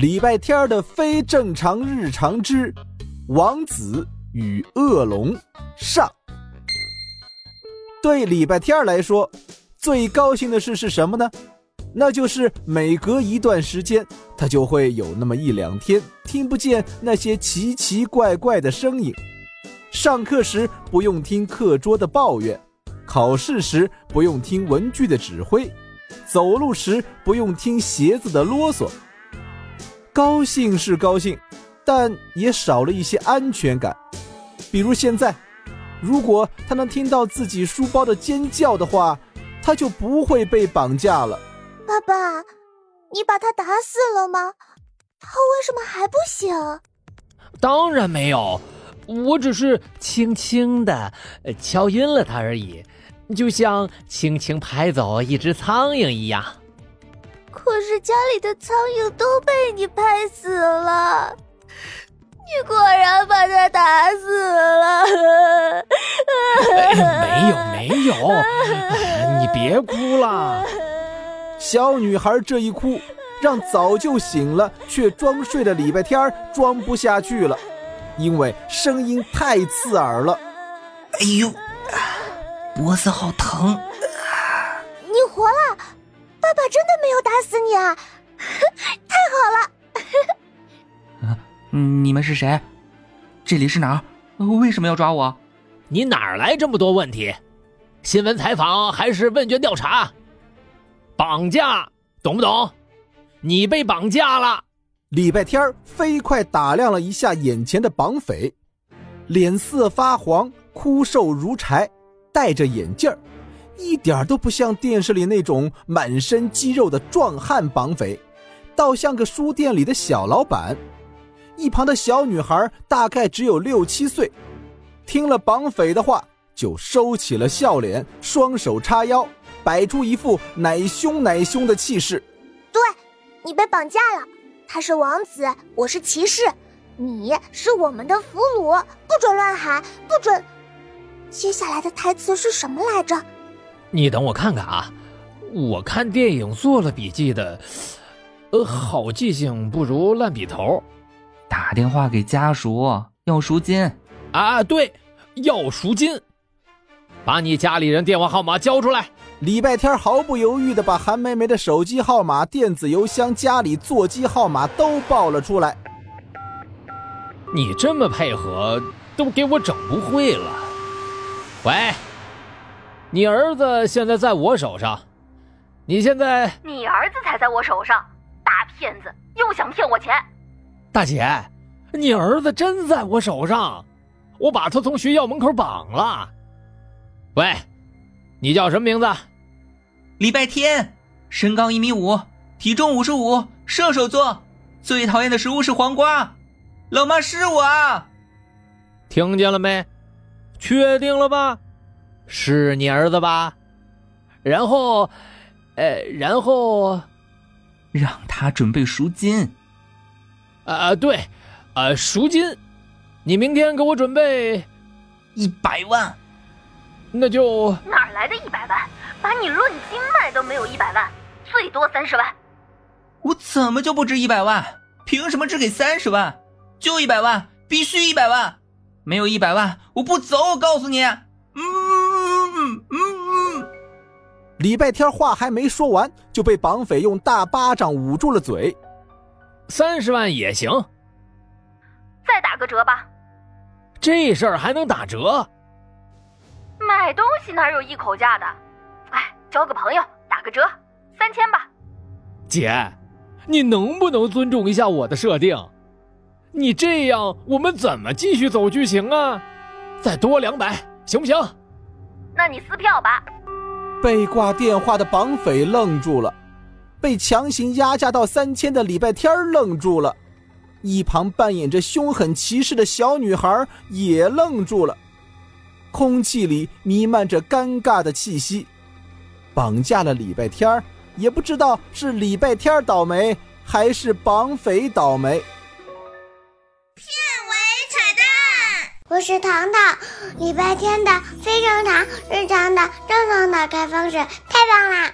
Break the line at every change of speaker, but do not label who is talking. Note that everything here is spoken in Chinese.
礼拜天的非正常日常之王子与恶龙上。对礼拜天来说，最高兴的事是什么呢？那就是每隔一段时间，他就会有那么一两天听不见那些奇奇怪怪的声音。上课时不用听课桌的抱怨，考试时不用听文具的指挥，走路时不用听鞋子的啰嗦。高兴是高兴，但也少了一些安全感。比如现在。如果他能听到自己书包的尖叫的话，他就不会被绑架了。
爸爸，你把他打死了吗？他为什么还不醒？
当然没有，我只是轻轻的敲晕了他而已，就像轻轻拍走一只苍蝇一样。
可是家里的苍蝇都被你拍死了。你果然把他打死了。
没有没有，你别哭了。
小女孩这一哭，让早就醒了却装睡的礼拜天装不下去了，因为声音太刺耳了。
哎呦，脖子好疼！
爸爸真的没有打死你啊！太好了。
嗯，你们是谁？这里是哪儿？为什么要抓我？
你哪儿来这么多问题？新闻采访还是问卷调查？绑架，懂不懂？你被绑架了。
礼拜天飞快打量了一下眼前的绑匪，脸色发黄，枯瘦如柴，戴着眼镜一点都不像电视里那种满身肌肉的壮汉绑匪，倒像个书店里的小老板。一旁的小女孩大概只有六七岁，听了绑匪的话，就收起了笑脸，双手叉腰，摆出一副奶凶奶凶的气势。
对，你被绑架了，他是王子，我是骑士，你是我们的俘虏，不准乱喊，不准。接下来的台词是什么来着？
你等我看看啊，我看电影做了笔记的，呃，好记性不如烂笔头。
打电话给家属要赎金，
啊，对，要赎金。把你家里人电话号码交出来。
礼拜天毫不犹豫的把韩梅梅的手机号码、电子邮箱、家里座机号码都报了出来。
你这么配合，都给我整不会了。喂，你儿子现在在我手上，你现在……
你儿子才在我手上，大骗子，又想骗我钱。
大姐，你儿子真在我手上，我把他从学校门口绑了。喂，你叫什么名字？
礼拜天，身高一米五，体重五十五，射手座，最讨厌的食物是黄瓜。老妈是我，
听见了没？确定了吧？是你儿子吧？然后，呃，然后，
让他准备赎金。
啊对，呃，赎金，你明天给我准备
一百万，
那就
哪来的一百万？把你论斤卖都没有一百万，最多三十万。
我怎么就不值一百万？凭什么只给三十万？就一百万，必须一百万！没有一百万，我不走！我告诉你。
礼拜天话还没说完，就被绑匪用大巴掌捂住了嘴。
三十万也行，
再打个折吧。
这事儿还能打折？
买东西哪有一口价的？哎，交个朋友，打个折，三千吧。
姐，你能不能尊重一下我的设定？你这样我们怎么继续走剧情啊？再多两百，行不行？
那你撕票吧。
被挂电话的绑匪愣住了。被强行压价到三千的礼拜天愣住了，一旁扮演着凶狠骑士的小女孩也愣住了，空气里弥漫着尴尬的气息。绑架了礼拜天也不知道是礼拜天倒霉还是绑匪倒霉。
我是糖糖，礼拜天的非正常，日常的正常的开放式，太棒啦！